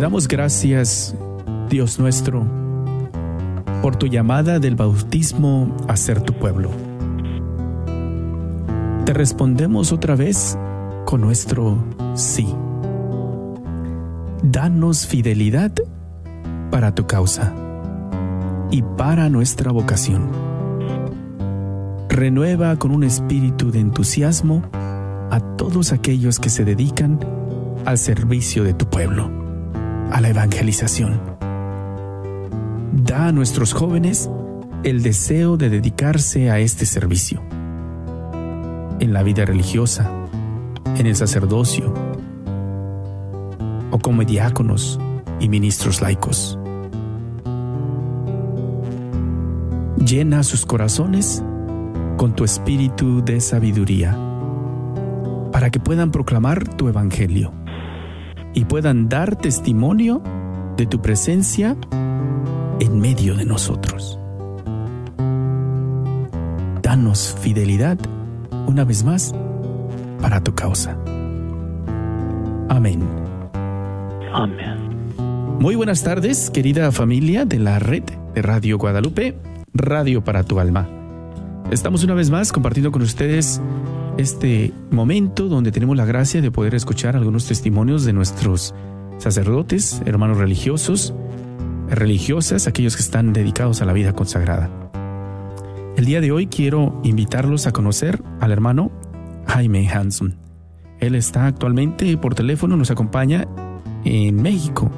damos gracias, Dios nuestro, por tu llamada del bautismo a ser tu pueblo. Te respondemos otra vez con nuestro sí. Danos fidelidad para tu causa y para nuestra vocación. Renueva con un espíritu de entusiasmo a todos aquellos que se dedican al servicio de tu pueblo, a la evangelización. Da a nuestros jóvenes el deseo de dedicarse a este servicio, en la vida religiosa, en el sacerdocio, o como diáconos y ministros laicos. Llena sus corazones con tu espíritu de sabiduría, para que puedan proclamar tu evangelio y puedan dar testimonio de tu presencia en medio de nosotros. Danos fidelidad una vez más para tu causa. Amén. Amén. Muy buenas tardes, querida familia de la red de Radio Guadalupe, Radio para tu alma. Estamos una vez más compartiendo con ustedes este momento donde tenemos la gracia de poder escuchar algunos testimonios de nuestros sacerdotes, hermanos religiosos, religiosas, aquellos que están dedicados a la vida consagrada. El día de hoy quiero invitarlos a conocer al hermano Jaime Hanson. Él está actualmente por teléfono, nos acompaña en México.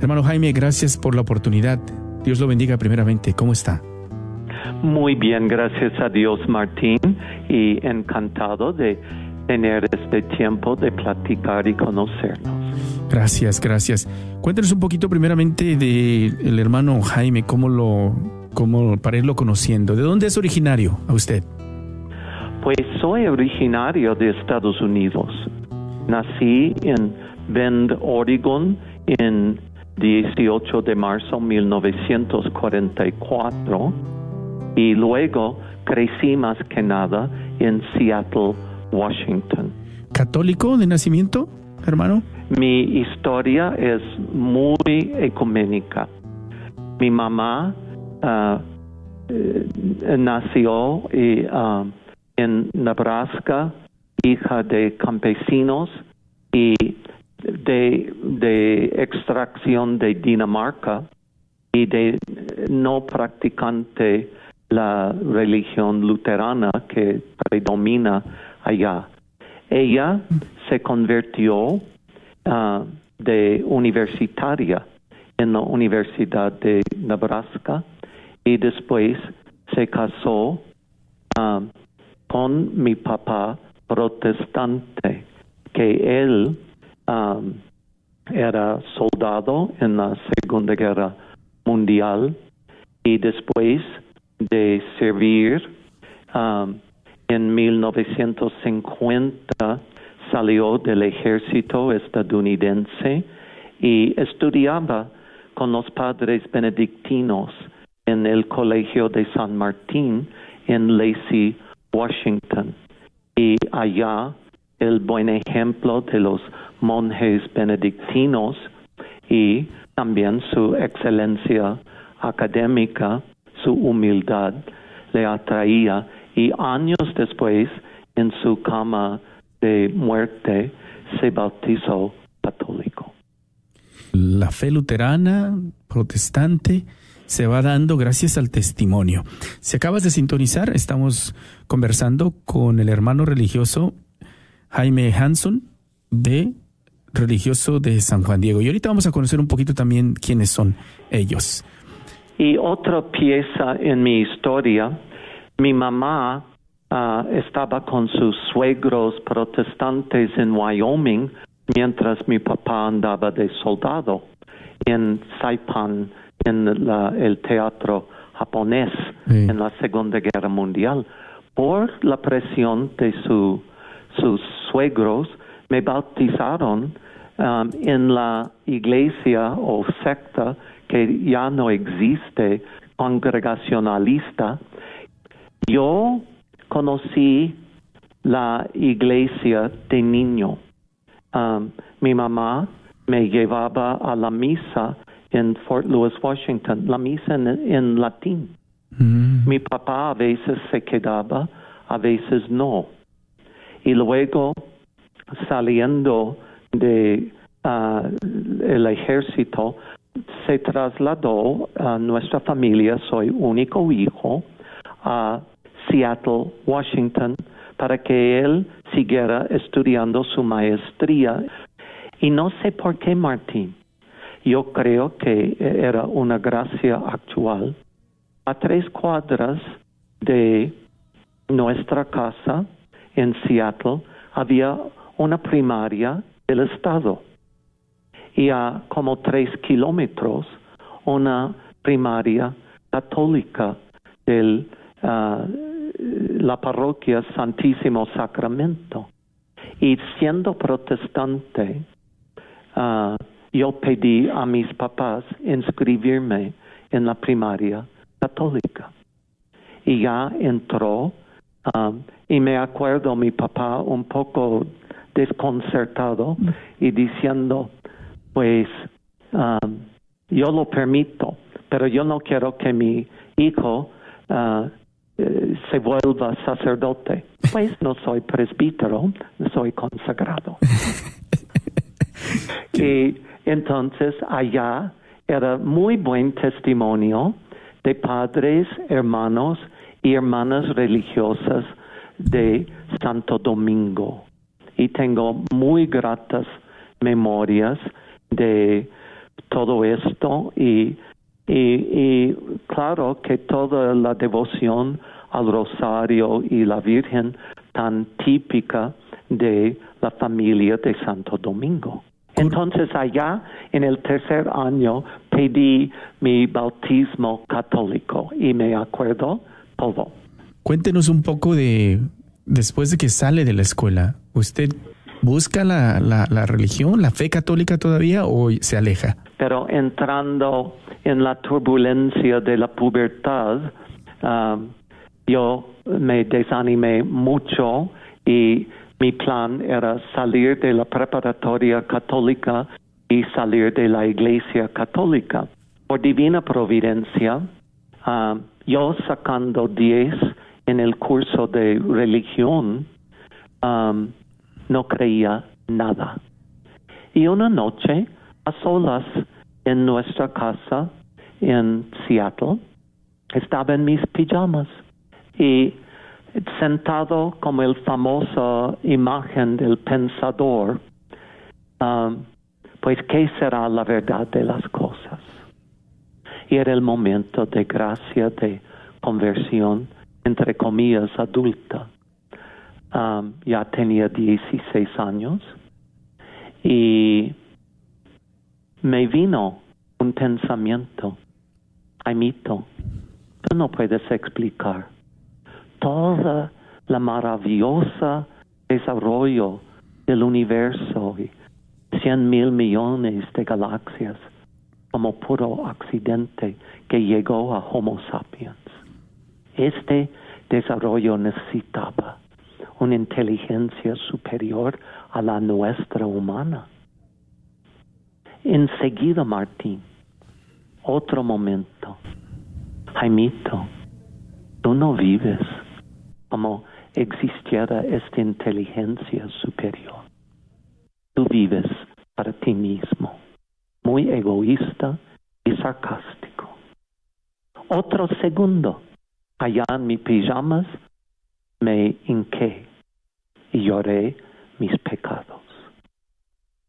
Hermano Jaime, gracias por la oportunidad. Dios lo bendiga primeramente. ¿Cómo está? Muy bien, gracias a Dios, Martín, y encantado de tener este tiempo de platicar y conocernos. Gracias, gracias. Cuéntenos un poquito primeramente de el hermano Jaime, cómo lo, cómo para irlo conociendo. ¿De dónde es originario a usted? Pues soy originario de Estados Unidos. Nací en Bend, Oregon, en 18 de marzo de 1944 y luego crecí más que nada en Seattle, Washington. ¿Católico de nacimiento, hermano? Mi historia es muy ecuménica. Mi mamá uh, nació uh, en Nebraska, hija de campesinos y de, de extracción de Dinamarca y de no practicante la religión luterana que predomina allá. Ella se convirtió uh, de universitaria en la Universidad de Nebraska y después se casó uh, con mi papá protestante, que él um, era soldado en la Segunda Guerra Mundial y después de servir um, en 1950 salió del ejército estadounidense y estudiaba con los padres benedictinos en el Colegio de San Martín en Lacey, Washington. Y allá el buen ejemplo de los monjes benedictinos y también su excelencia académica, su humildad le atraía y años después en su cama de muerte se bautizó católico. La fe luterana, protestante, se va dando gracias al testimonio. Si acabas de sintonizar, estamos conversando con el hermano religioso Jaime Hanson de religioso de San Juan Diego. Y ahorita vamos a conocer un poquito también quiénes son ellos. Y otra pieza en mi historia, mi mamá ah, estaba con sus suegros protestantes en Wyoming mientras mi papá andaba de soldado en Saipan, en el teatro japonés en la Segunda Guerra Mundial. Por la presión de su, sus suegros, me bautizaron um, en la iglesia o secta que ya no existe, congregacionalista. Yo conocí la iglesia de niño. Um, mi mamá me llevaba a la misa en Fort Lewis, Washington, la misa en, latín. Mm. Mi papá a veces se quedaba, a veces no. Y luego, saliendo de ah, el ejército, se trasladó a nuestra familia, soy único hijo, a Seattle, Washington, para que él siguiera estudiando su maestría. Y no sé por qué, Martín, yo creo que era una gracia actual. A tres cuadras de nuestra casa en Seattle había una primaria del Estado y a como tres kilómetros una primaria católica de ah, la parroquia Santísimo Sacramento. Y siendo protestante, ah, yo pedí a mis papás inscribirme en la primaria católica. Y ya entró, ah, y me acuerdo mi papá un poco desconcertado y diciendo, pues um, yo lo permito, pero yo no quiero que mi hijo uh, eh, se vuelva sacerdote. Pues no soy presbítero, soy consagrado. y entonces allá era muy buen testimonio de padres, hermanos y hermanas religiosas de Santo Domingo. Y tengo muy gratas memorias de todo esto y, y, claro que toda la devoción al rosario y la Virgen tan típica de la familia de Santo Domingo. Entonces allá en el tercer año pedí mi bautismo católico y me acuerdo todo. Cuéntenos un poco de después de que sale de la escuela, ¿usted busca la, la, religión, la fe católica todavía o se aleja? Pero entrando en la turbulencia de la pubertad, um, yo me desanimé mucho y mi plan era salir de la preparatoria católica y salir de la iglesia católica. Por divina providencia, um, yo sacando 10 en el curso de religión, um, no creía nada. Y una noche, a solas, en nuestra casa en Seattle, estaba en mis pijamas y sentado como el famoso imagen del pensador, um, pues ¿qué será la verdad de las cosas? Y era el momento de gracia, de conversión, entre comillas, adulta. Um, ya tenía 16 años y me vino un pensamiento, Jaimito, tú no puedes explicar toda la maravillosa desarrollo del universo y cien mil millones de galaxias como puro accidente que llegó a Homo sapiens. Este desarrollo necesitaba una inteligencia superior a la nuestra humana. Enseguida, Martín, otro momento. Jaimito, tú no vives como existiera esta inteligencia superior. Tú vives para ti mismo, muy egoísta y sarcástico. Otro segundo, allá en mis pijamas, me hinqué y lloré mis pecados.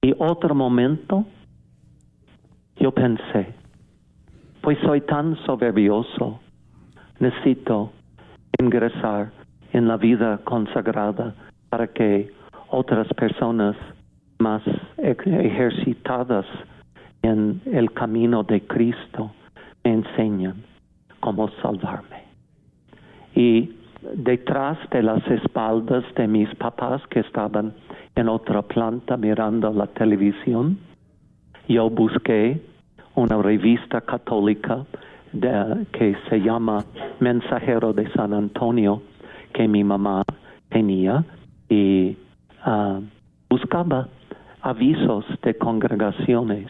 Y otro momento, yo pensé, pues soy tan soberbioso, necesito ingresar en la vida consagrada para que otras personas más ejercitadas en el camino de Cristo me enseñan cómo salvarme. Y detrás de las espaldas de mis papás que estaban en otra planta mirando la televisión, yo busqué una revista católica que se llama Mensajero de San Antonio que mi mamá tenía y ah, buscaba avisos de congregaciones.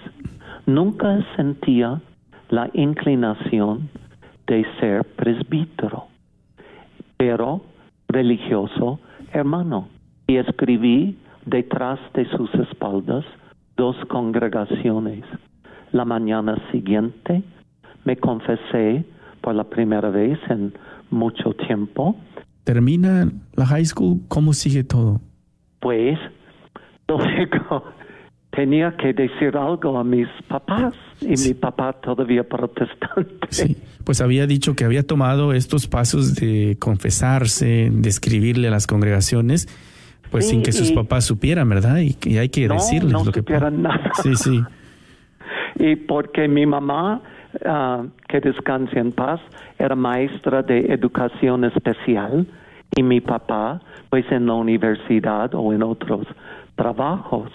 Nunca sentía la inclinación de ser presbítero, pero religioso hermano. Y escribí detrás de sus espaldas dos congregaciones. La mañana siguiente me confesé por la primera vez en mucho tiempo. Termina la high school, ¿cómo sigue todo? Pues luego tenía que decir algo a mis papás y mi papá todavía protestante. Sí, pues había dicho que había tomado estos pasos de confesarse, de escribirle a las congregaciones, pues sin que sus papás supieran, ¿verdad? Y, hay que decirles no lo que supieran nada. Sí, sí. y porque mi mamá, ah, que descanse en paz, era maestra de educación especial y mi papá, pues en la universidad o en otros trabajos.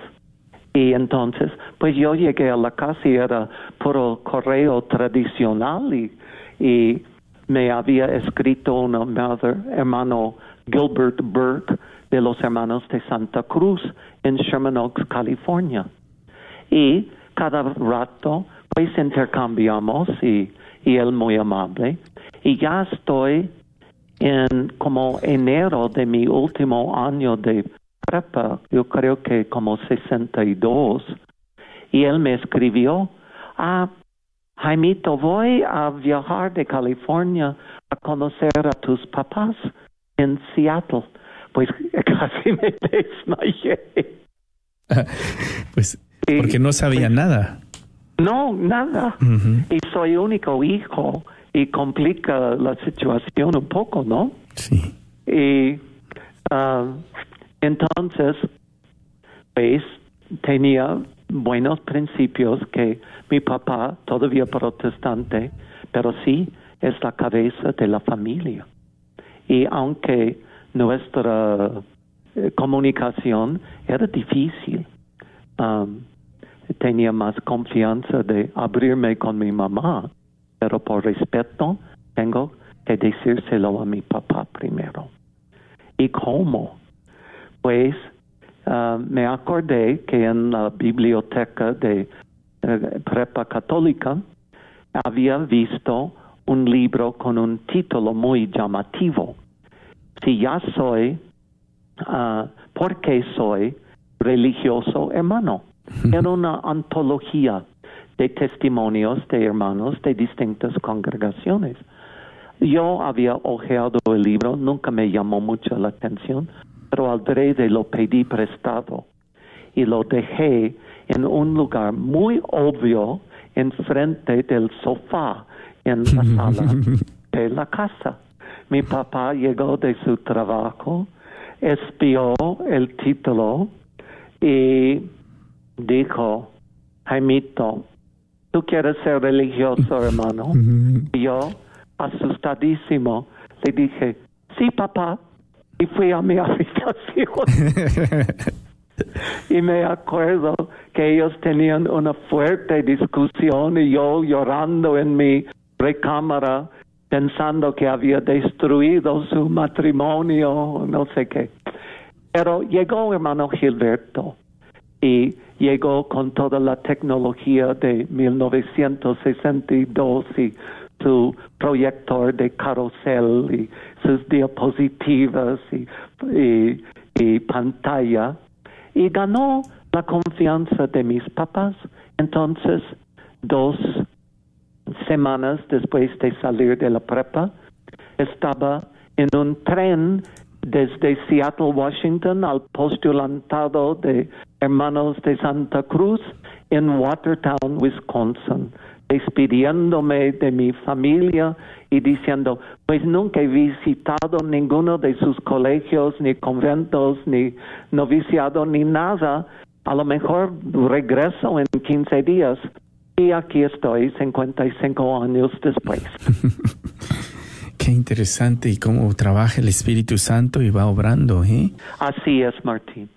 Y entonces, pues yo llegué a la casa y era puro correo tradicional y, y me había escrito un hermano Gilbert Burke de los hermanos de Santa Cruz en Sherman Oaks, California. Y cada rato, pues intercambiamos y, y él muy amable. Y ya estoy en como enero de mi último año de yo creo que como 62, y él me escribió, ah, Jaimito, voy a viajar de California a conocer a tus papás en Seattle. Pues casi me desmayé. pues porque no sabía pues, nada. No, nada. Y soy único hijo y complica la situación un poco, ¿no? Sí. Y ah, entonces, pues tenía buenos principios que mi papá, todavía protestante, pero sí es la cabeza de la familia. Y aunque nuestra eh, comunicación era difícil, um, tenía más confianza de abrirme con mi mamá, pero por respeto tengo que decírselo a mi papá primero. ¿Y cómo? Pues me acordé que en la biblioteca de eh, prepa católica había visto un libro con un título muy llamativo. Si ya soy, uh, ¿por qué soy religioso hermano? Era una antología de testimonios de hermanos de distintas congregaciones. Yo había ojeado el libro, nunca me llamó mucho la atención, pero alrededor lo pedí prestado y lo dejé en un lugar muy obvio enfrente del sofá en la sala de la casa. Mi papá llegó de su trabajo, espió el título y dijo, Jaimito, ¿tú quieres ser religioso, hermano? Y yo, asustadísimo, le dije, sí, papá y fui a mi habitación. y me acuerdo que ellos tenían una fuerte discusión y yo llorando en mi recámara pensando que había destruido su matrimonio, no sé qué. Pero llegó hermano Gilberto y llegó con toda la tecnología de 1962 y su proyector de carrusel y diapositivas y, pantalla y ganó la confianza de mis papás. Entonces, dos semanas después de salir de la prepa, estaba en un tren desde Seattle, Washington, al postulantado de Hermanos de Santa Cruz en Watertown, Wisconsin despidiéndome de mi familia y diciendo, pues nunca he visitado ninguno de sus colegios, ni conventos, ni noviciado, ni nada. A lo mejor regreso en 15 días. Y aquí estoy, 55 años después. Qué interesante y cómo trabaja el Espíritu Santo y va obrando, ¿eh? Así es, Martín.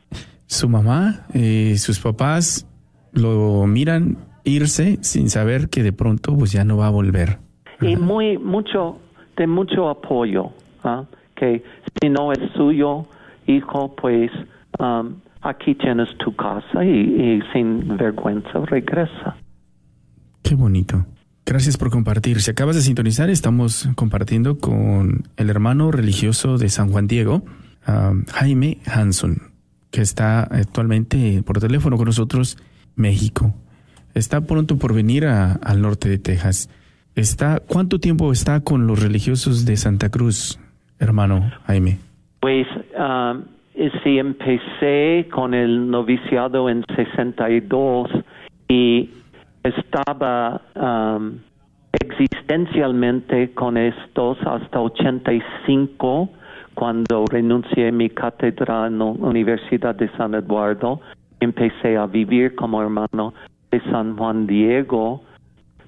Su mamá, eh, sus papás lo miran irse sin saber que de pronto pues ya no va a volver. Y muy mucho de mucho apoyo, ¿ah? que si no es suyo hijo, pues um, aquí tienes tu casa y, sin vergüenza regresa. Qué bonito. Gracias por compartir. Si acabas de sintonizar, estamos compartiendo con el hermano religioso de San Juan Diego, um, Jaime Hanson, que está actualmente por teléfono con nosotros, México. Está pronto por venir al norte de Texas. Está, ¿Cuánto tiempo está con los religiosos de Santa Cruz, hermano Jaime? Pues um, sí, empecé con el noviciado en 62 y estaba um, existencialmente con estos hasta 85 cuando renuncié a mi cátedra en la Universidad de San Eduardo. Empecé a vivir como hermano de San Juan Diego,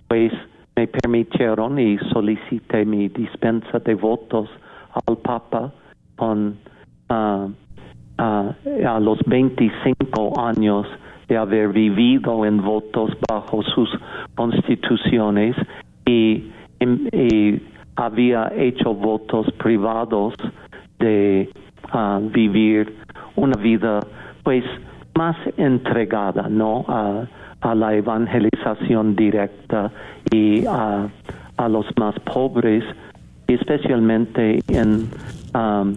pues me permitieron y solicité mi dispensa de votos al Papa con uh, uh, a los 25 años de haber vivido en votos bajo sus constituciones y, había hecho votos privados de uh, vivir una vida pues más entregada no a, la evangelización directa y a, a los más pobres especialmente en um,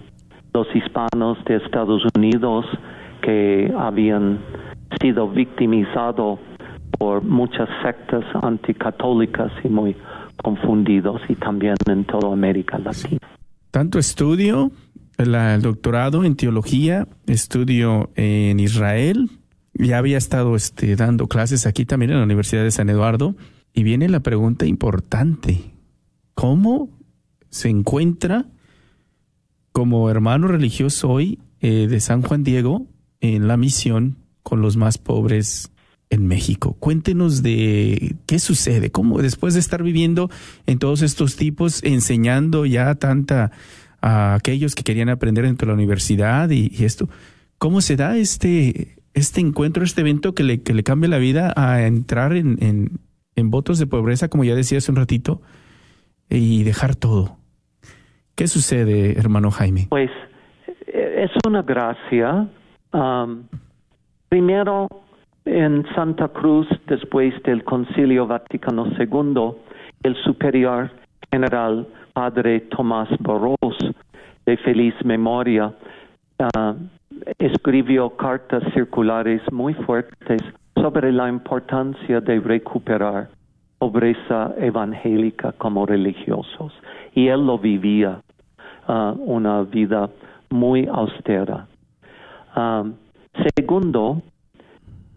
los hispanos de Estados Unidos que habían sido victimizados por muchas sectas anticatólicas y muy confundidos y también en toda América Latina. Tanto estudio, el, doctorado en teología, estudio en Israel, ya había estado este, dando clases aquí también en la Universidad de San Eduardo y viene la pregunta importante, ¿cómo se encuentra como hermano religioso hoy eh, de San Juan Diego en la misión con los más pobres en México. Cuéntenos de qué sucede, cómo después de estar viviendo en todos estos tipos, enseñando ya tanta a aquellos que querían aprender dentro de la universidad y, esto, ¿cómo se da este, este encuentro, este evento que le, que le cambia la vida a entrar en, en, votos de pobreza, como ya decía hace un ratito, y dejar todo? ¿Qué sucede, hermano Jaime? Pues eh, es una gracia. Um, primero, en Santa Cruz, después del Concilio Vaticano II, el superior general Padre Tomás Boros, de feliz memoria, uh, escribió cartas circulares muy fuertes sobre la importancia de recuperar pobreza evangélica como religiosos. Y él lo vivía una vida muy austera. Um, segundo,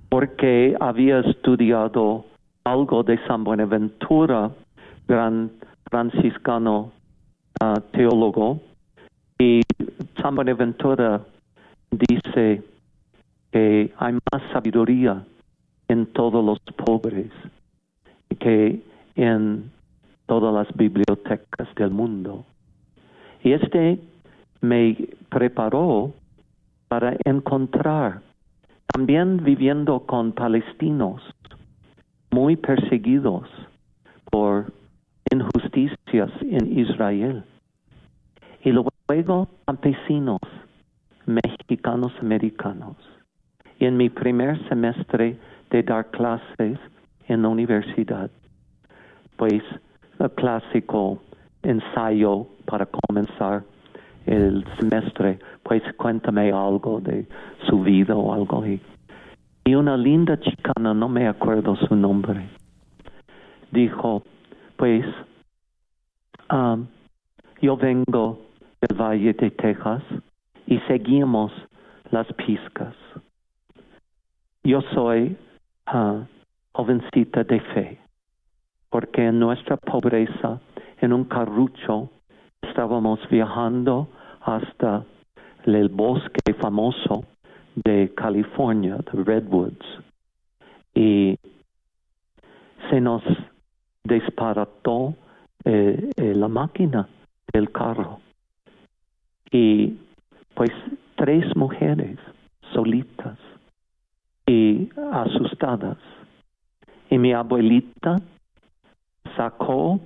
porque había estudiado algo de San Buenaventura, gran franciscano uh, teólogo, y San Buenaventura dice que hay más sabiduría en todos los pobres que en todas las bibliotecas del mundo. Y este me preparó para encontrar, también viviendo con palestinos muy perseguidos por injusticias en Israel. Y luego campesinos mexicanos americanos. Y en mi primer semestre de dar clases en la universidad, pues el clásico ensayo para comenzar el semestre, pues cuéntame algo de su vida o algo. Y, y una linda chicana, no me acuerdo su nombre, dijo, pues um, yo vengo del Valle de Texas y seguimos las piscas. Yo soy uh, jovencita de fe, porque en nuestra pobreza en un carrucho estábamos viajando hasta el bosque famoso de California, de Redwoods, y se nos disparató eh, eh, la máquina del carro. Y pues tres mujeres solitas y asustadas. Y mi abuelita sacó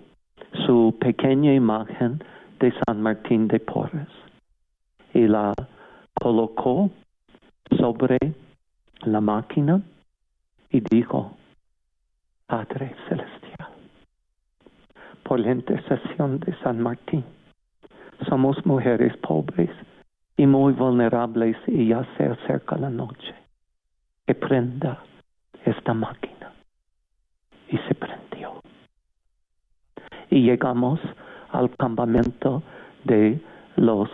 su pequeña imagen de San Martín de Porres y la colocó sobre la máquina y dijo, Padre Celestial, por la intercesión de San Martín, somos mujeres pobres y muy vulnerables y ya se acerca la noche. Que prenda esta máquina. Y se prendió. Y llegamos al campamento de los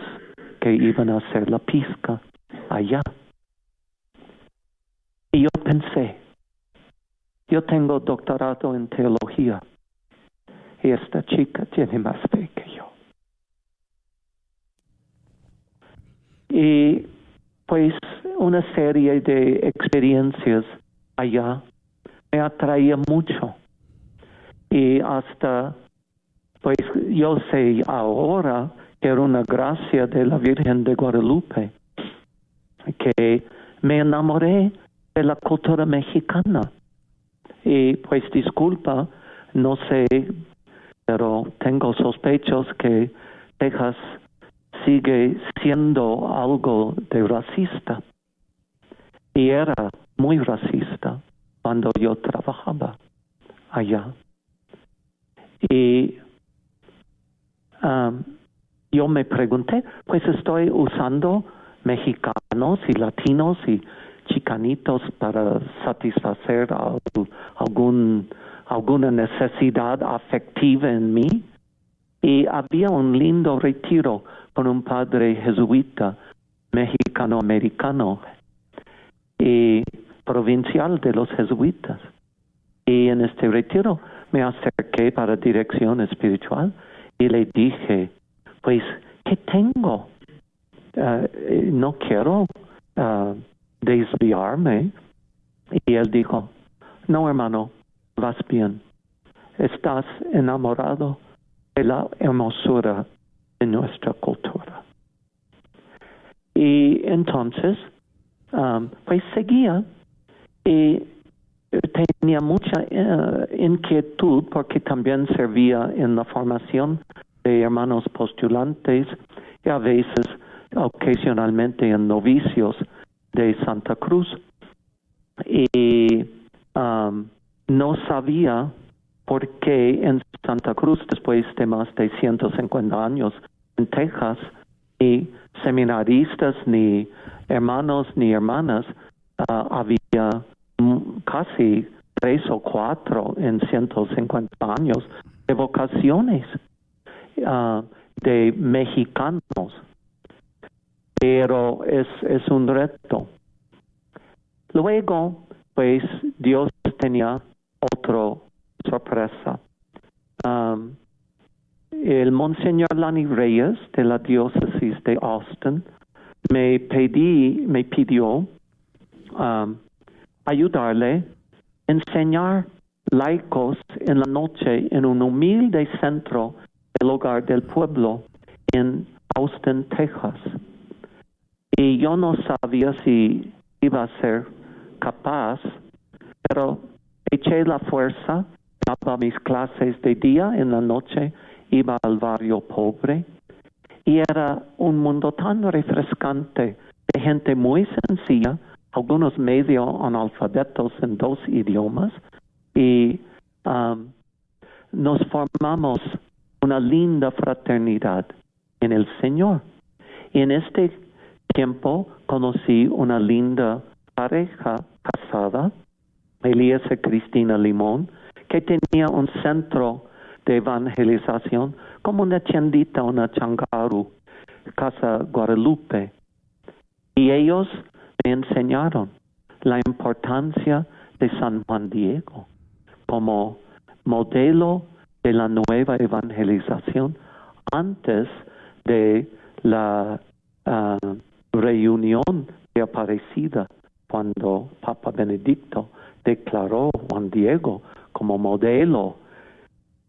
que iban a hacer la pizca allá. Y yo pensé, yo tengo doctorado en teología y esta chica tiene más fe que yo. Y pues una serie de experiencias allá me atraía mucho. Y hasta, pues yo sé ahora que era una gracia de la Virgen de Guadalupe, que me enamoré de la cultura mexicana. Y pues disculpa, no sé, pero tengo sospechos que Texas sigue siendo algo de racista. Y era muy racista cuando yo trabajaba allá. Y um, yo me pregunté, pues estoy usando mexicanos y latinos y chicanitos para satisfacer algún, alguna necesidad afectiva en mí. Y había un lindo retiro con un padre jesuita mexicano-americano y provincial de los jesuitas. Y en este retiro me acerqué para dirección espiritual y le dije, pues, ¿qué tengo? Uh, no quiero uh, desviarme. Y él dijo, no hermano, vas bien. Estás enamorado de la hermosura de nuestra cultura. Y entonces, um, pues seguía y tenía mucha uh, inquietud porque también servía en la formación de hermanos postulantes y a veces ocasionalmente en novicios de Santa Cruz. Y um, no sabía por qué en Santa Cruz, después de más de 150 años en Texas, ni seminaristas, ni hermanos, ni hermanas, uh, había casi tres o cuatro en 150 años de vocaciones. Ah, de mexicanos, pero es, es un reto. Luego, pues Dios tenía otra sorpresa. El Monseñor Lani Reyes de la diócesis de Austin me pedí, me pidió ayudarle a enseñar laicos en la noche en un humilde centro el hogar del pueblo en Austin, Texas. Y yo no sabía si iba a ser capaz, pero eché la fuerza, daba mis clases de día, en la noche iba al barrio pobre y era un mundo tan refrescante de gente muy sencilla, algunos medio analfabetos en dos idiomas y um, nos formamos una linda fraternidad en el Señor. Y en este tiempo conocí una linda pareja casada, Elías y Cristina Limón, que tenía un centro de evangelización como una tiendita, una changaru, Casa Guadalupe. Y ellos me enseñaron la importancia de San Juan Diego como modelo de la nueva evangelización antes de la ah, reunión de Aparecida, cuando Papa Benedicto declaró Juan Diego como modelo.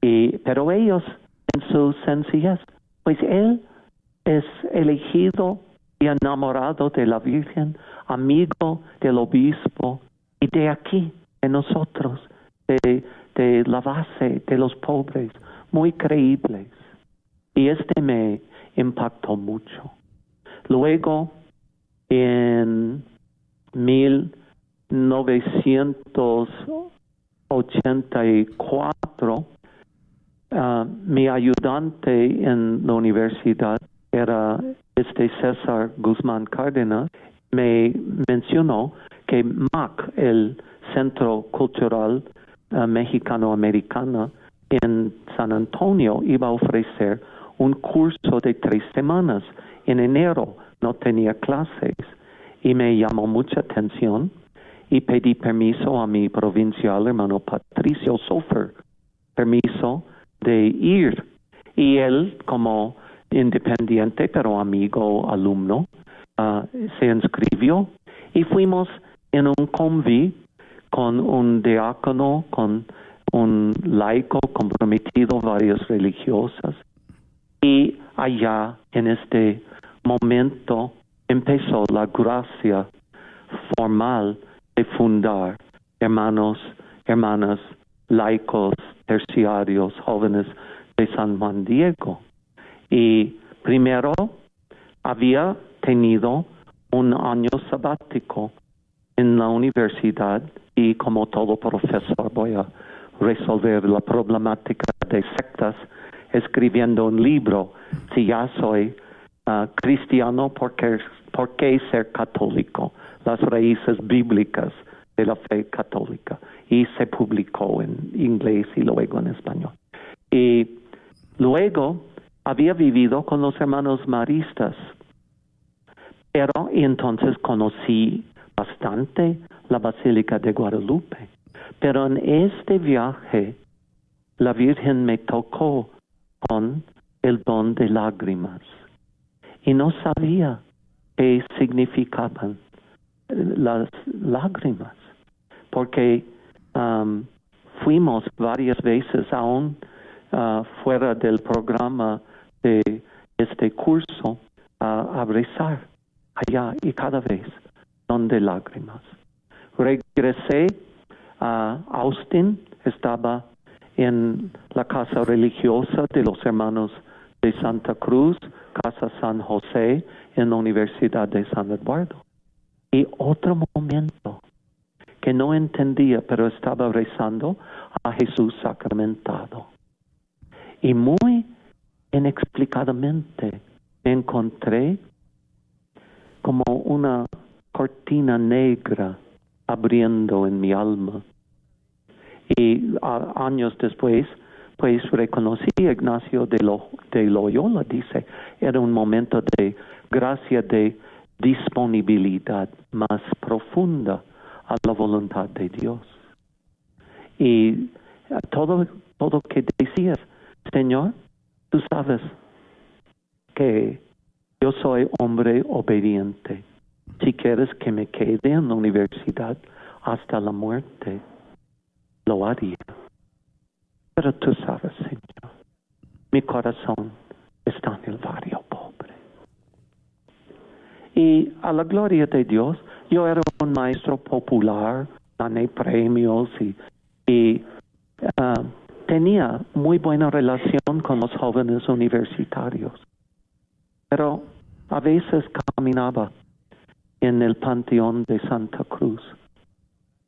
Y, pero ellos, en su sencillez, pues él es elegido y enamorado de la Virgen, amigo del obispo y de aquí, de nosotros, de de la base de los pobres, muy creíbles. Y este me impactó mucho. Luego, en 1984, ah, mi ayudante en la universidad era este César Guzmán Cárdenas, me mencionó que MAC, el Centro Cultural uh, Mexicano-Americano en San Antonio, iba a ofrecer un curso de tres semanas. En enero no tenía clases y me llamó mucha atención y pedí permiso a mi provincial hermano Patricio Sofer, permiso de ir. Y él, como independiente pero amigo alumno, uh, se inscribió y fuimos en un convi con un diácono, con un laico comprometido, varias religiosas. Y allá, en este momento, empezó la gracia formal de fundar hermanos, hermanas, laicos, terciarios, jóvenes de San Juan Diego. Y primero había tenido un año sabático en la universidad y como todo profesor voy a resolver la problemática de sectas escribiendo un libro si ya soy uh, cristiano porque por qué ser católico las raíces bíblicas de la fe católica. Y se publicó en inglés y luego en español. Y luego había vivido con los hermanos maristas. Pero entonces conocí bastante la Basílica de Guadalupe. Pero en este viaje, la Virgen me tocó con el don de lágrimas. Y no sabía qué significaban las lágrimas, porque um, fuimos varias veces aún uh, fuera del programa de este curso a rezar allá y cada vez son de lágrimas. Regresé a Austin, estaba en la casa religiosa de los hermanos de Santa Cruz, Casa San José, en la Universidad de San Eduardo. Y otro momento que no entendía, pero estaba rezando a Jesús sacramentado. Y muy inexplicadamente encontré como una cortina negra abriendo en mi alma. Y años después, pues reconocí a Ignacio de, Lo, de Loyola, dice, era un momento de gracia, de disponibilidad más profunda a la voluntad de Dios. Y todo, todo que decías, Señor, tú sabes que yo soy hombre obediente. Si quieres que me quede en la universidad hasta la muerte, lo haría. Pero tú sabes, Señor, mi corazón está en el barrio pobre. Y a la gloria de Dios, yo era un maestro popular, gané premios y, ah, tenía muy buena relación con los jóvenes universitarios. Pero a veces caminaba en el panteón de Santa Cruz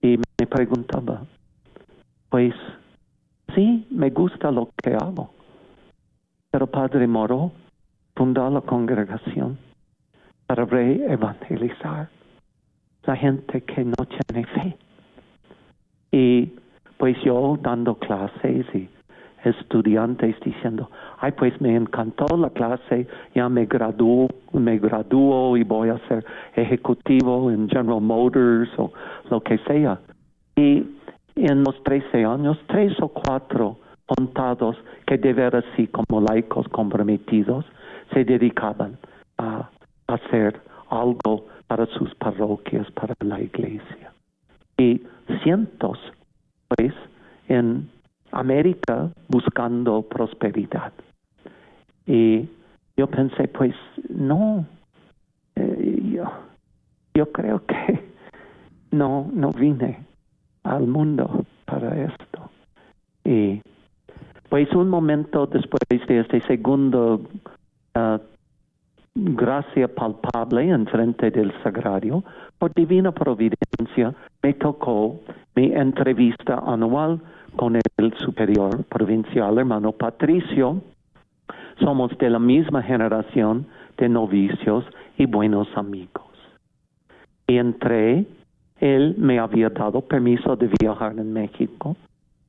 y me preguntaba, pues sí, me gusta lo que hago, pero Padre Moro fundó la congregación para reevangelizar la gente que no tiene fe. Y pues yo dando clases y estudiantes diciendo, ay, pues me encantó la clase, ya me graduó, me graduó y voy a ser ejecutivo en General Motors o lo que sea. Y en los 13 años, tres o cuatro contados que de ver así como laicos comprometidos se dedicaban a hacer algo para sus parroquias, para la iglesia. Y cientos, pues, en América buscando prosperidad. Y yo pensé, pues no, eh, yo, yo creo que no, no vine al mundo para esto. Y pues un momento después de este segundo uh, gracia palpable en frente del sagrario, por divina providencia, me tocó mi entrevista anual con el superior provincial, hermano Patricio. Somos de la misma generación de novicios y buenos amigos. Y entré, él me había dado permiso de viajar en México,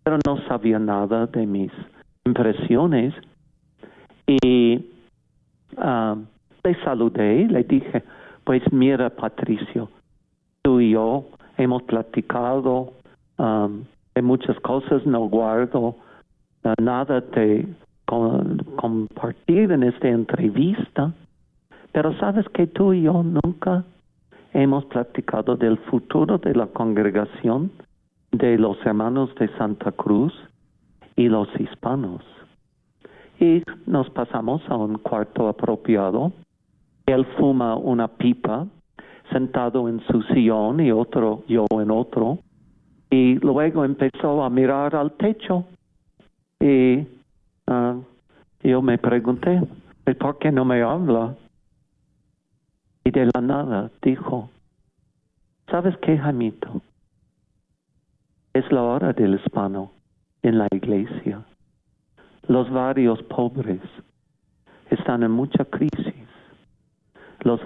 pero no sabía nada de mis impresiones. Y uh, le saludé, le dije, pues mira Patricio, tú y yo hemos platicado um, de muchas cosas, no guardo uh, nada de compartir en esta entrevista, pero sabes que tú y yo nunca hemos platicado del futuro de la congregación de los hermanos de Santa Cruz y los hispanos. Y nos pasamos a un cuarto apropiado. Él fuma una pipa sentado en su sillón y otro yo en otro. Y luego empezó a mirar al techo. Y uh, yo me pregunté, ¿por qué no me habla? Y de la nada dijo, ¿sabes qué, Jamito? Es la hora del hispano en la iglesia. Los barrios pobres están en mucha crisis. Los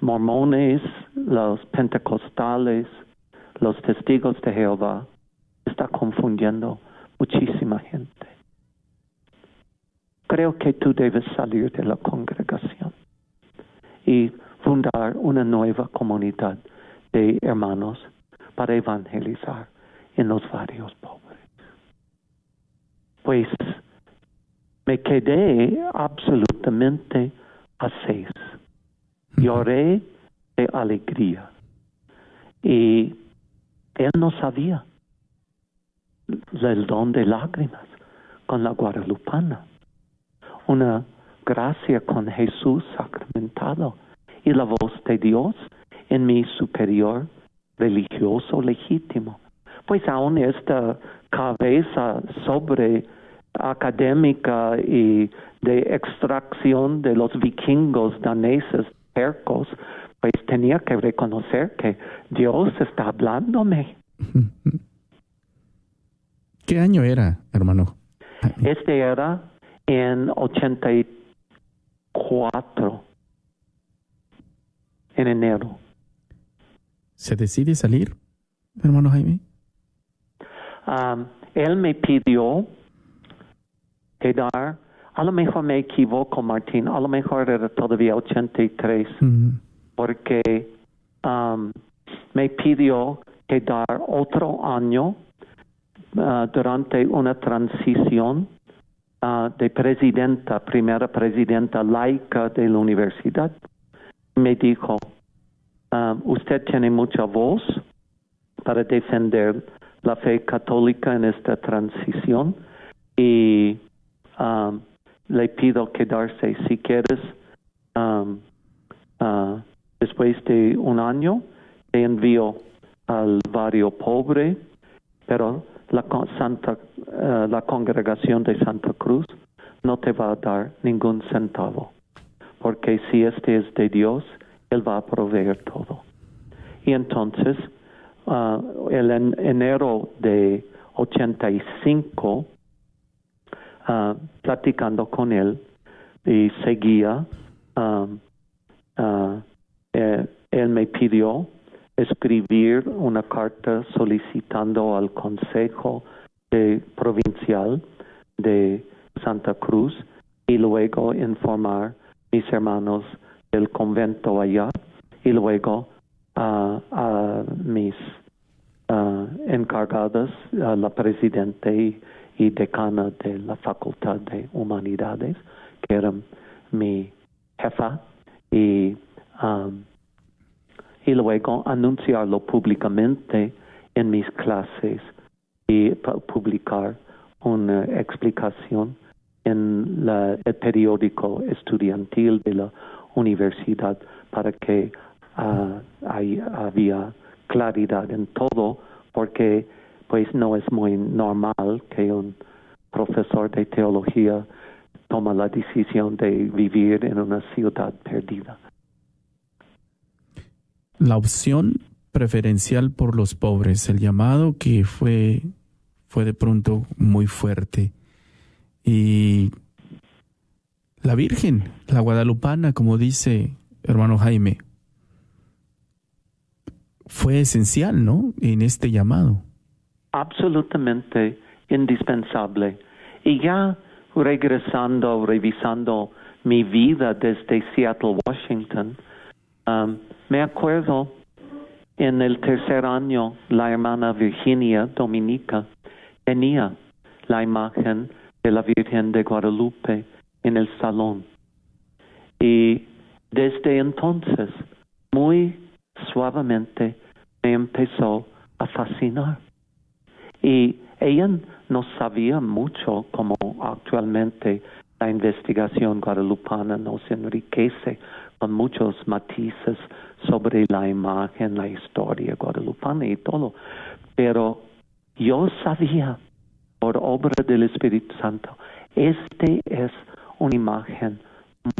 mormones, los pentecostales, los testigos de Jehová, está confundiendo muchísima gente. Creo que tú debes salir de la congregación y fundar una nueva comunidad de hermanos para evangelizar en los barrios pobres. Pues me quedé absolutamente a seis. Lloré de alegría. Y él no sabía el don de lágrimas con la guadalupana. Una gracia con Jesús sacramentado y la voz de Dios en mi superior religioso legítimo. Pues aún esta cabeza sobre académica y de extracción de los vikingos daneses percos, pues tenía que reconocer que Dios está hablándome. ¿Qué año era, hermano? Este era en 84, en enero. ¿Se decide salir, hermano Jaime? Um, él me pidió quedar, a lo mejor me equivoco, Martín, a lo mejor era todavía 83, porque um, me pidió quedar otro año uh, durante una transición uh, de presidenta, primera presidenta laica de la universidad. Me dijo, um, usted tiene mucha voz para defender la fe católica en esta transición y um, le pido quedarse si quieres um, uh, después de un año te envío al barrio pobre pero la Santa uh, la congregación de Santa Cruz no te va a dar ningún centavo porque si este es de Dios él va a proveer todo. Y entonces uh, el en enero de 85 uh, platicando con él y seguía. Um, uh, eh, él me pidió escribir una carta solicitando al Consejo de Provincial de Santa Cruz y luego informar mis hermanos del convento allá y luego a mis uh, encargadas, a la presidente y y decana de la Facultad de Humanidades, que era mi jefa, y, um, luego anunciarlo públicamente en mis clases y publicar una explicación en el periódico estudiantil de la universidad para que uh, había claridad en todo, porque pues no es muy normal que un profesor de teología toma la decisión de vivir en una ciudad perdida. La opción preferencial por los pobres, el llamado que fue, fue de pronto muy fuerte. Y la Virgen, la guadalupana, como dice hermano Jaime, fue esencial, ¿no? En este llamado. Absolutamente indispensable. Y ya regresando, revisando mi vida desde Seattle, Washington, um, me acuerdo en el tercer año la hermana Virginia Dominica tenía la imagen de la Virgen de Guadalupe en el salón. Y desde entonces, muy suavemente, me empezó a fascinar. Y ella no sabía mucho como actualmente la investigación guadalupana nos enriquece con muchos matices sobre la imagen, la historia guadalupana y todo. Pero yo sabía, por obra del Espíritu Santo, este es una imagen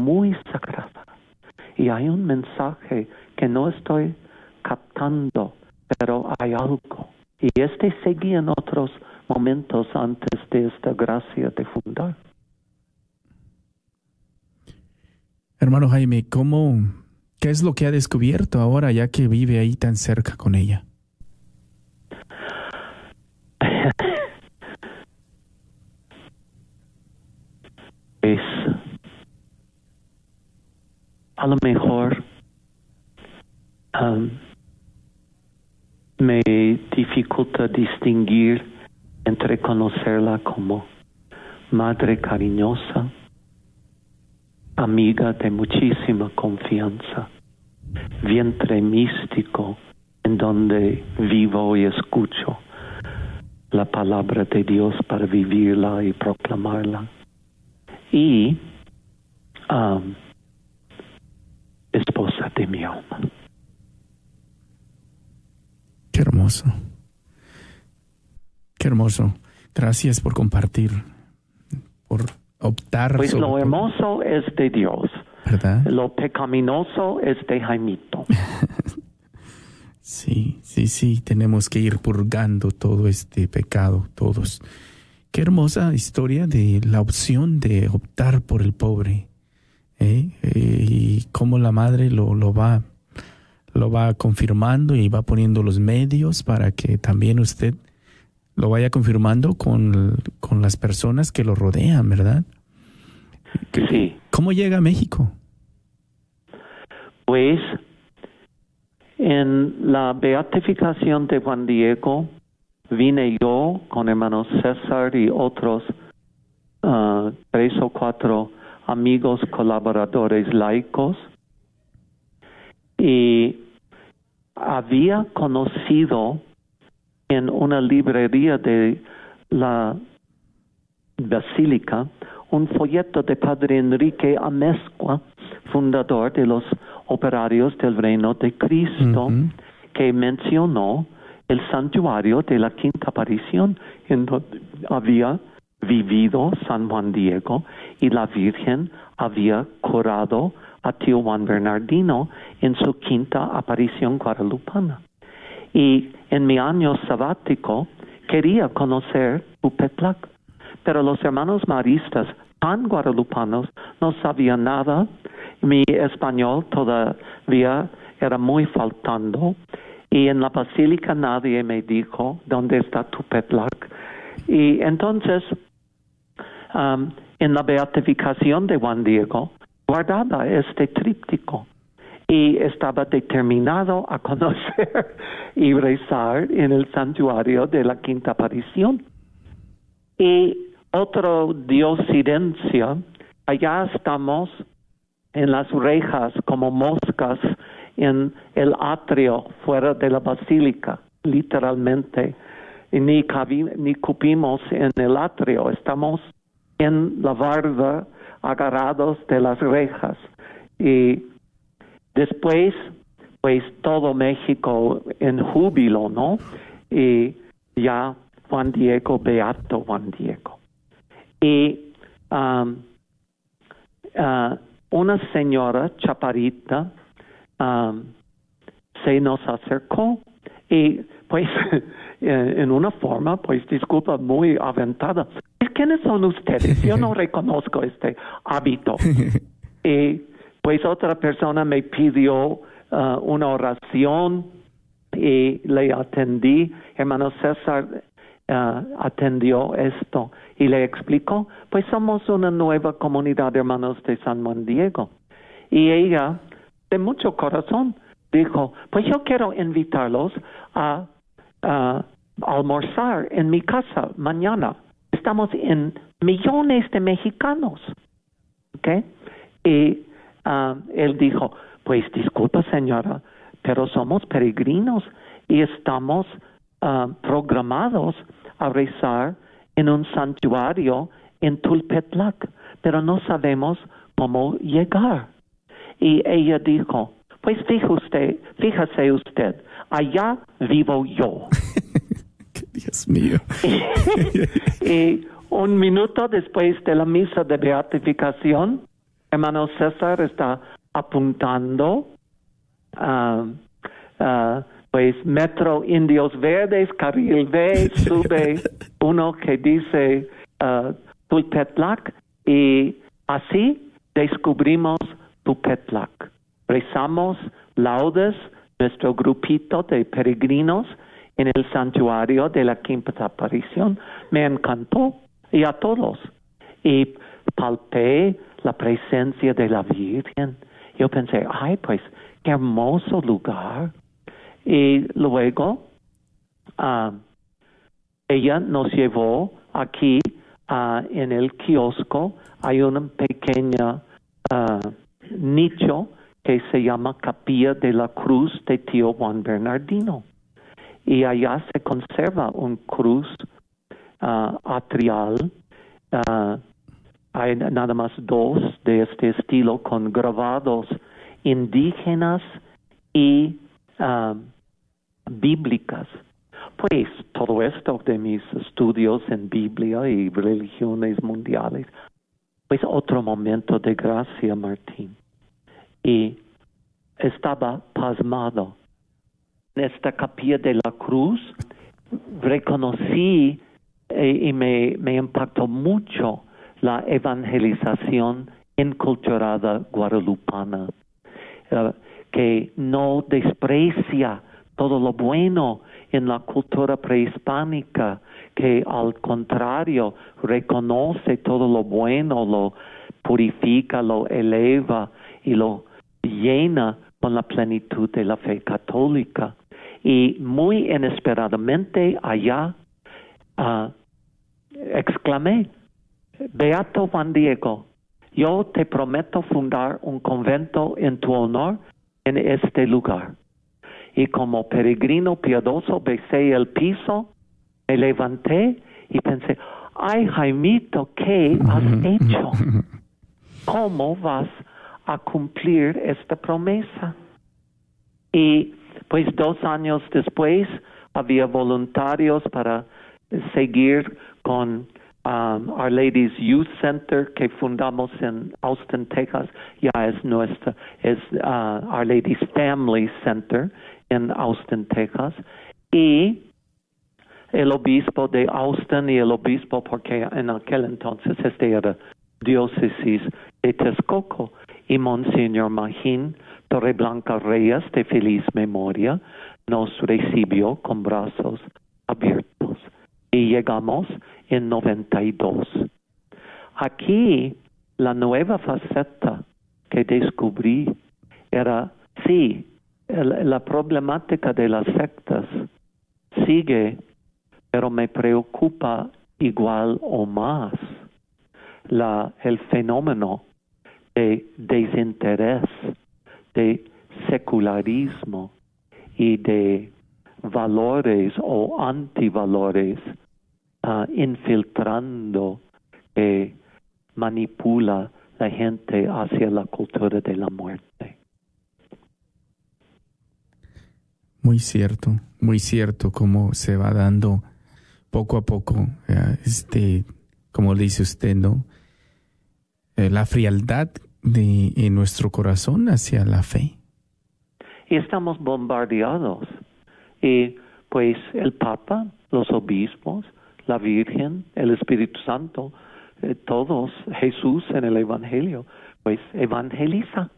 muy sagrada. Y hay un mensaje que no estoy captando, pero hay algo. Y este seguía en otros momentos antes de esta gracia de fundar. Hermano Jaime, ¿cómo, qué es lo que ha descubierto ahora ya que vive ahí tan cerca con ella? es a lo mejor um, me dificulta distinguir entre conocerla como madre cariñosa, amiga de muchísima confianza, vientre místico en donde vivo y escucho la palabra de Dios para vivirla y proclamarla. Y um, esposa de mi alma. Qué hermoso. Qué hermoso. Gracias por compartir, por optar. Pues lo hermoso es de Dios. ¿Verdad? Lo pecaminoso es de Jaimito. sí, sí, sí. Tenemos que ir purgando todo este pecado, todos. Qué hermosa historia de la opción de optar por el pobre. ¿eh? Eh, y cómo la madre lo, lo va lo va confirmando y va poniendo los medios para que también usted lo vaya confirmando con, con las personas que lo rodean, ¿verdad? Sí. ¿Cómo llega a México? Pues en la beatificación de Juan Diego vine yo con hermanos César y otros uh, tres o cuatro amigos colaboradores laicos y había conocido en una librería de la basílica un folleto de Padre Enrique Amezcua, fundador de los operarios del reino de Cristo, que mencionó el santuario de la quinta aparición, en donde había vivido San Juan Diego y la Virgen había curado a tío Juan Bernardino en su quinta aparición guadalupana. Y en mi año sabático quería conocer Upetlac, pero los hermanos maristas tan guadalupanos no sabían nada, mi español todavía era muy faltando y en la basílica nadie me dijo dónde está Tupetlac. Y entonces, um, en la beatificación de Juan Diego, guardaba este tríptico y estaba determinado a conocer y rezar en el santuario de la quinta aparición. Y otro diosidencia, allá estamos en las rejas como moscas en el atrio fuera de la basílica, literalmente. Y ni, ni cupimos en el atrio, estamos en la barda agarrados de las rejas. Y después, pues todo México en júbilo, ¿no? Y ya Juan Diego, Beato Juan Diego. Y um, ah, una señora chaparita se nos acercó y pues en una forma, pues disculpa, muy aventada. ¿Quiénes son ustedes? Yo no reconozco este hábito. Y pues otra persona me pidió ah, una oración y le atendí. Hermano César ah, atendió esto y le explicó, pues somos una nueva comunidad de hermanos de San Juan Diego. Y ella, de mucho corazón, dijo, pues yo quiero invitarlos a, almorzar en mi casa mañana. Estamos en millones de mexicanos. ¿Okay? Y ah, él dijo, pues disculpa señora, pero somos peregrinos y estamos ah, programados a rezar en un santuario en Tulpetlac, pero no sabemos cómo llegar. Y ella dijo, pues fíjese usted, fíjese usted, allá vivo yo. Dios mío. y un minuto después de la misa de beatificación, hermano César está apuntando a pues Metro Indios Verdes, Carril B, sube uno que dice uh, y así descubrimos Tulpetlac rezamos laudes, nuestro grupito de peregrinos en el santuario de la quinta aparición. Me encantó y a todos. Y palpé la presencia de la Virgen. Yo pensé, ay, pues qué hermoso lugar. Y luego ah, ella nos llevó aquí uh, en el kiosco. Hay un pequeño uh, nicho que se llama Capilla de la Cruz de Tío Juan Bernardino. Y allá se conserva un cruz uh, atrial. Uh, hay nada más dos de este estilo con grabados indígenas y uh, bíblicas. Pues todo esto de mis estudios en Biblia y religiones mundiales, pues otro momento de gracia, Martín y estaba pasmado. En esta capilla de la cruz reconocí eh, y me, impactó mucho la evangelización enculturada guadalupana, eh, que no desprecia todo lo bueno en la cultura prehispánica, que al contrario reconoce todo lo bueno, lo purifica, lo eleva y lo llena con la plenitud de la fe católica. Y muy inesperadamente allá uh, exclamé, Beato Juan Diego, yo te prometo fundar un convento en tu honor en este lugar. Y como peregrino piadoso besé el piso, me levanté y pensé, ay Jaimito, ¿qué has hecho? ¿Cómo vas a cumplir esta promesa. Y pues dos años después había voluntarios para seguir con um, Our Lady's Youth Center que fundamos en Austin, Texas. Ya es nuestra, es uh, Our Lady's Family Center en Austin, Texas. Y el obispo de Austin y el obispo, porque en aquel entonces este era diócesis de Texcoco, y Monseñor Magín Torreblanca Reyes de feliz memoria nos recibió con brazos abiertos y llegamos en 92. Aquí la nueva faceta que descubrí era, sí, la problemática de las sectas sigue, pero me preocupa igual o más la, el fenómeno de desinterés, de secularismo y de valores o antivalores uh, infiltrando que manipula la gente hacia la cultura de la muerte. Muy cierto, muy cierto cómo se va dando poco a poco, este, como dice usted, ¿no? eh, la frialdad de en nuestro corazón hacia la fe. Y estamos bombardeados. Y pues el Papa, los obispos, la Virgen, el Espíritu Santo, eh, todos, Jesús en el Evangelio, pues evangeliza.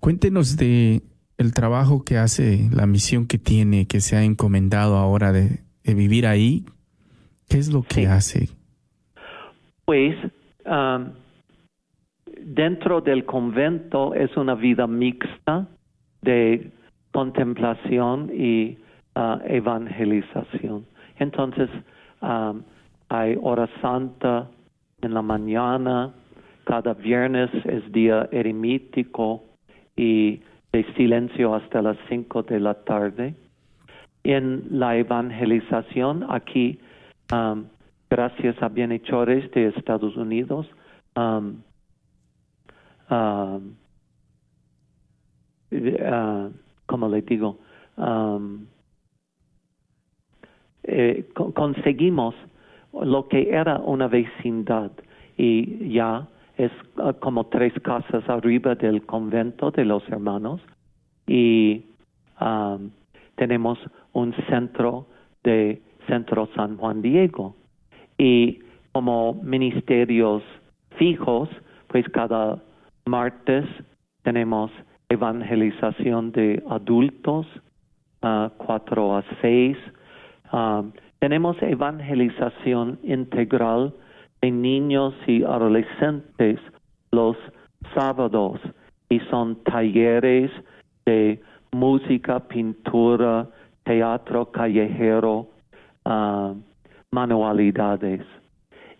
Cuéntenos de el trabajo que hace, la misión que tiene, que se ha encomendado ahora de, vivir ahí. ¿Qué es lo que hace? Pues um, dentro del convento es una vida mixta de contemplación y uh, evangelización. Entonces, um, hay hora santa en la mañana, cada viernes es día eremítico y de silencio hasta las cinco de la tarde. En la evangelización aquí, um, gracias a bienhechores de Estados Unidos, um, um, uh, como le digo, eh, conseguimos lo que era una vecindad y ya es uh, como tres casas arriba del convento de los hermanos y um, tenemos un centro de Centro San Juan Diego. Y como ministerios fijos pues cada martes tenemos evangelización de adultos uh, cuatro a seis um, tenemos evangelización integral de niños y adolescentes los sábados y son talleres de música, pintura, teatro callejero, ah, manualidades.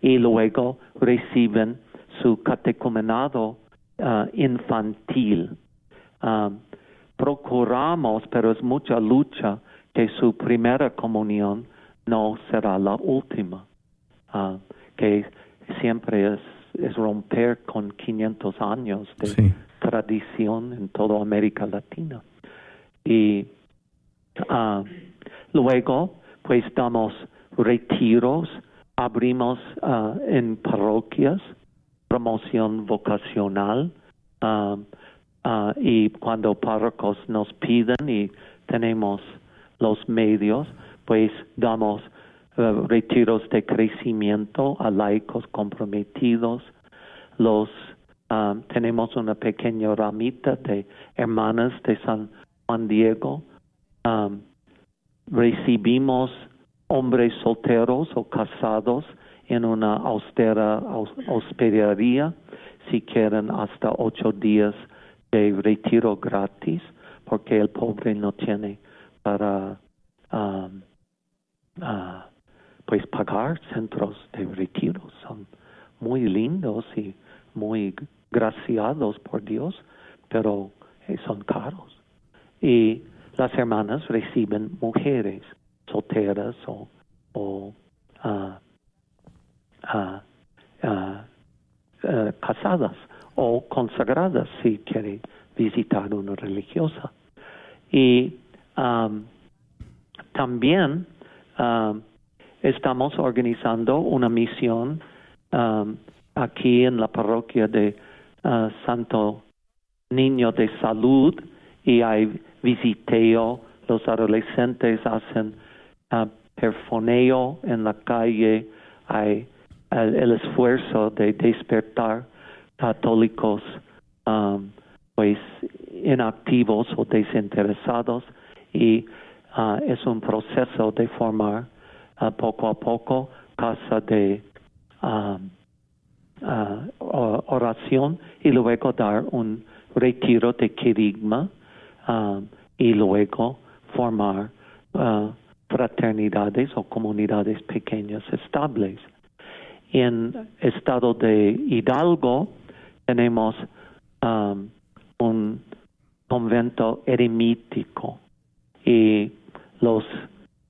Y luego reciben su catecumenado ah, infantil. Ah, procuramos, pero es mucha lucha, que su primera comunión no será la última que siempre es, es romper con 500 años de tradición en toda América Latina. Y uh, luego, pues damos retiros, abrimos uh, en parroquias, promoción vocacional, uh, y cuando párrocos nos piden y tenemos los medios, pues damos eh, retiros de crecimiento a laicos comprometidos. Los um, tenemos una pequeña ramita de hermanas de San Juan Diego. Um, recibimos hombres solteros o casados en una austera hospedería si quieren hasta ocho días de retiro gratis porque el pobre no tiene para um, uh, pues pagar centros de retiro. Son muy lindos y muy graciados por Dios, pero eh, son caros. Y las hermanas reciben mujeres solteras o, o ah, ah, ah, casadas o consagradas si quiere visitar una religiosa. Y también estamos organizando una misión um, aquí en la parroquia de uh, Santo Niño de Salud y hay visiteo, los adolescentes hacen perfoneo en la calle, hay el esfuerzo de despertar católicos um, pues inactivos o desinteresados y uh, es un proceso de formar poco a poco, casa de um, uh, oración y luego dar un retiro de querigma um, y luego formar uh, fraternidades o comunidades pequeñas estables. En estado de Hidalgo tenemos um, un convento eremítico y los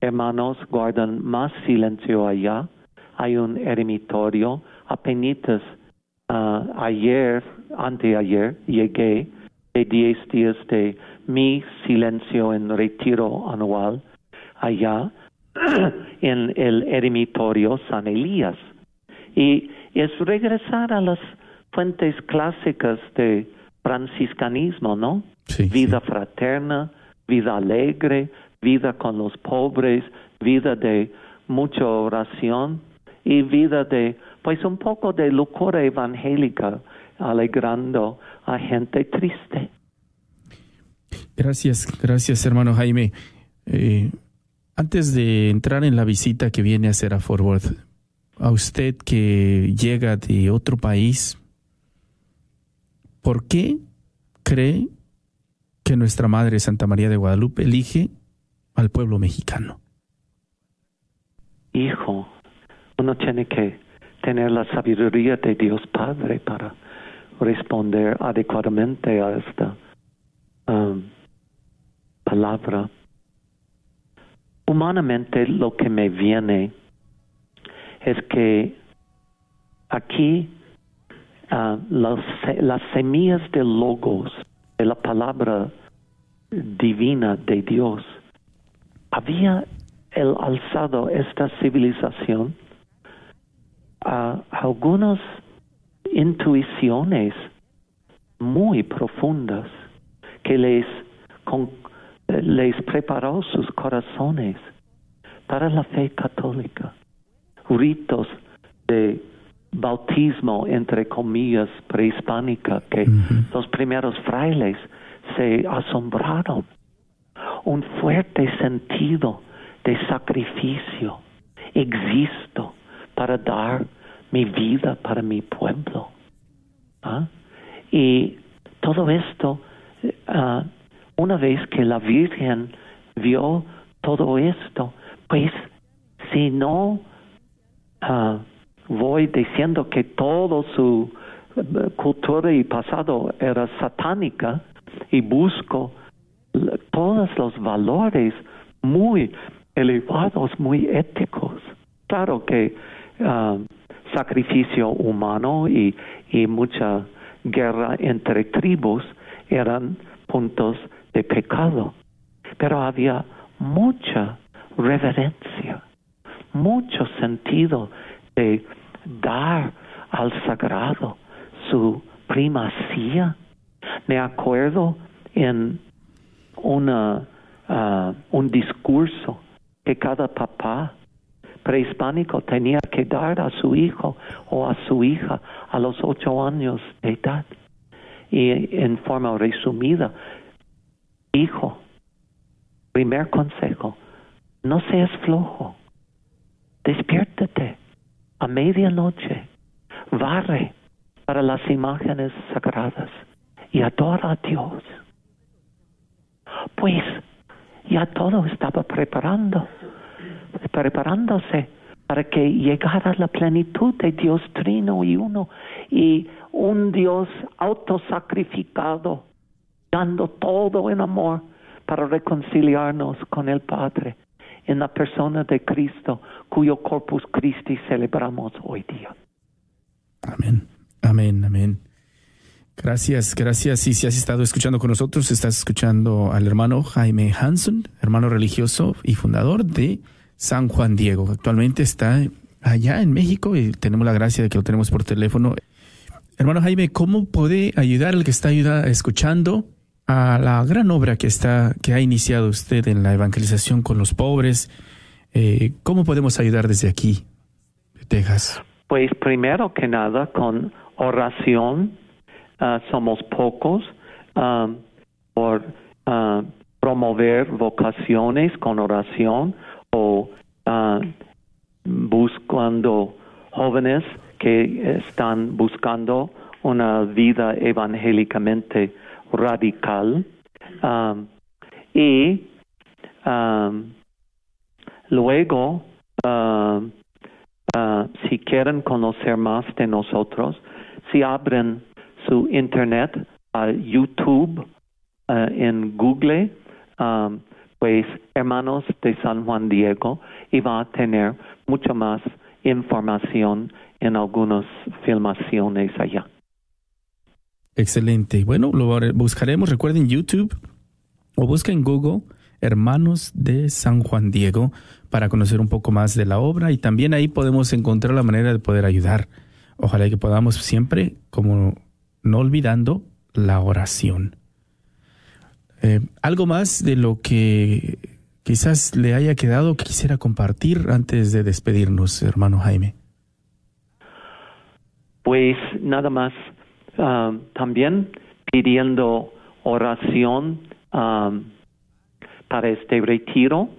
hermanos guardan más silencio allá. Hay un eremitorio. Apenas uh, ayer, anteayer, llegué de 10 días de mi silencio en retiro anual allá en el eremitorio San Elías. Y es regresar a las fuentes clásicas de franciscanismo, ¿no? vida fraterna, vida alegre, vida con los pobres, vida de mucha oración y vida de, pues un poco de locura evangélica, alegrando a gente triste. Gracias, gracias hermano Jaime. Eh, antes de entrar en la visita que viene a hacer a Forward, a usted que llega de otro país, ¿por qué cree que nuestra Madre Santa María de Guadalupe elige al pueblo mexicano? Hijo, uno tiene que tener la sabiduría de Dios Padre para responder adecuadamente a esta um, palabra. Humanamente lo que me viene es que aquí uh, las, las semillas de logos, de la palabra divina de Dios, había el alzado esta civilización a algunas intuiciones muy profundas que les, les preparó sus corazones para la fe católica. Ritos de bautismo, entre comillas, prehispánica, que los primeros frailes se asombraron. Un fuerte sentido de sacrificio. Existo para dar mi vida para mi pueblo. ¿Ah? Y todo esto, ah, una vez que la Virgen vio todo esto, pues si no ah, voy diciendo que todo su eh, cultura y pasado era satánica y busco todos los valores muy elevados, muy éticos. Claro que um, sacrificio humano y mucha guerra entre tribus eran puntos de pecado, pero había mucha reverencia, mucho sentido de dar al sagrado su primacía. Me acuerdo en una, uh, un discurso que cada papá prehispánico tenía que dar a su hijo o a su hija a los ocho años de edad. Y en forma resumida, hijo, primer consejo, no seas flojo, despiértate a medianoche, barre para las imágenes sagradas y adora a Dios. Pues ya todo estaba preparando, preparándose para que llegara la plenitud de Dios Trino y Uno y un Dios autosacrificado, dando todo en amor para reconciliarnos con el Padre en la persona de Cristo, cuyo Corpus Christi celebramos hoy día. Amén, amén, amén. Gracias, gracias. Y si has estado escuchando con nosotros, estás escuchando al hermano Jaime Hanson, hermano religioso y fundador de San Juan Diego. Actualmente está allá en México y tenemos la gracia de que lo tenemos por teléfono. Hermano Jaime, ¿cómo puede ayudar el que está ayuda, escuchando a la gran obra que está que ha iniciado usted en la evangelización con los pobres? Eh, ¿Cómo podemos ayudar desde aquí, de Texas? Pues primero que nada con oración Ah, somos pocos ah, por ah, promover vocaciones con oración o buscando jóvenes que están buscando una vida evangélicamente radical y luego si quieren conocer más de nosotros si abren su internet, a YouTube, eh, en Google, um, pues Hermanos de San Juan Diego, y va a tener mucha más información en algunas filmaciones allá. Excelente. Bueno, lo buscaremos. Recuerden YouTube o busquen Google Hermanos de San Juan Diego para conocer un poco más de la obra y también ahí podemos encontrar la manera de poder ayudar Ojalá que podamos siempre, como no olvidando, la oración. Eh, algo más de lo que quizás le haya quedado que quisiera compartir antes de despedirnos, hermano Jaime. Pues nada más, ah, también pidiendo oración ah, para este retiro.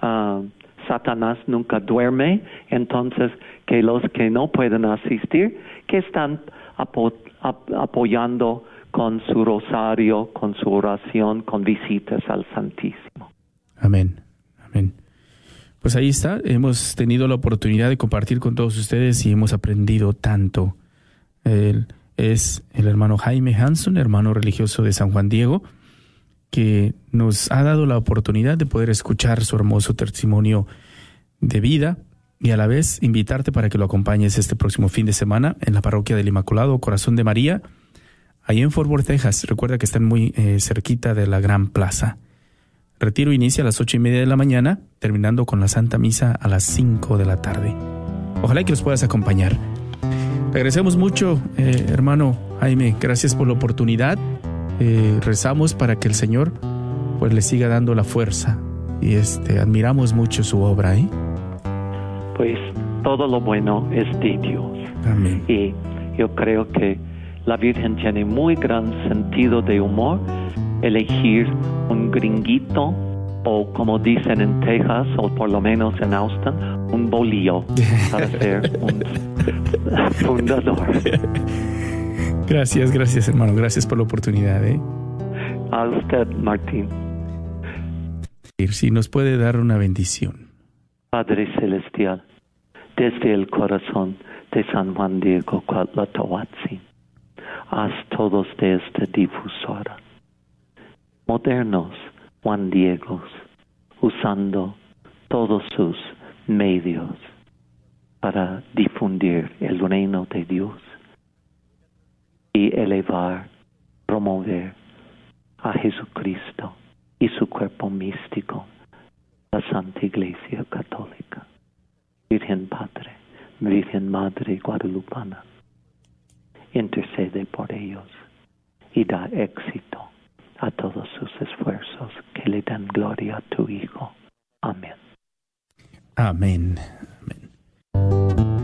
Ah, Satanás nunca duerme, entonces que los que no pueden asistir, que están apoyando con su rosario, con su oración, con visitas al Santísimo. Amén, amén. Pues ahí está, hemos tenido la oportunidad de compartir con todos ustedes y hemos aprendido tanto. Él es el hermano Jaime Hanson, hermano religioso de San Juan Diego, que nos ha dado la oportunidad de poder escuchar su hermoso testimonio de vida y a la vez invitarte para que lo acompañes este próximo fin de semana en la parroquia del Inmaculado Corazón de María, ahí en Fort Worth, Texas. Recuerda que están muy eh, cerquita de la Gran Plaza. Retiro inicia a las ocho y media de la mañana, terminando con la Santa Misa a las cinco de la tarde. Ojalá que nos puedas acompañar. Agradecemos mucho, eh, hermano Jaime. Gracias por la oportunidad. Eh, rezamos para que el Señor pues le siga dando la fuerza y este admiramos mucho su obra. ¿eh? Pues todo lo bueno es de Dios. Amén. Y yo creo que la Virgen tiene muy gran sentido de humor elegir un gringuito o como dicen en Texas o por lo menos en Austin, un bolillo para ser un fundador. Gracias, gracias hermano, gracias por la oportunidad. ¿eh? A usted, Martín. Si nos puede dar una bendición. Padre Celestial, desde el corazón de San Juan Diego Cuatlatohuatzin, haz todos de esta difusora modernos Juan Diegos, usando todos sus medios para difundir el reino de Dios y elevar, promover a Jesucristo y su cuerpo místico, la Santa Iglesia Católica. Virgen Padre, Virgen Madre Guadalupana, intercede por ellos y da éxito a todos sus esfuerzos que le dan gloria a tu Hijo. Amén. Amén. Amén. Thank you.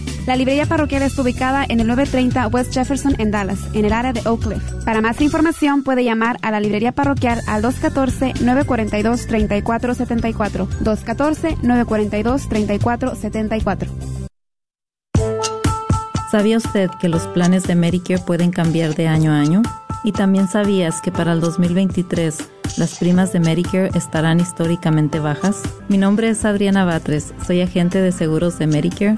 La librería parroquial está ubicada en el 930 West Jefferson en Dallas, en el área de Oak Cliff. Para más información puede llamar a la librería parroquial al 214-942-3474. 214-942-3474. ¿Sabía usted que los planes de Medicare pueden cambiar de año a año? Y también sabías que para el 2023 las primas de Medicare estarán históricamente bajas? Mi nombre es Adriana Batres, soy agente de seguros de Medicare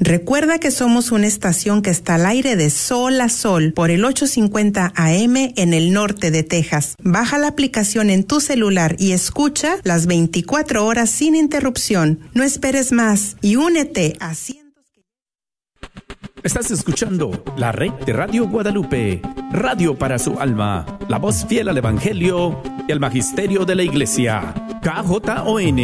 Recuerda que somos una estación que está al aire de sol a sol por el 850 AM en el norte de Texas. Baja la aplicación en tu celular y escucha las 24 horas sin interrupción. No esperes más y únete a cientos Estás escuchando la red de Radio Guadalupe, radio para su alma, la voz fiel al Evangelio y al Magisterio de la Iglesia. KJON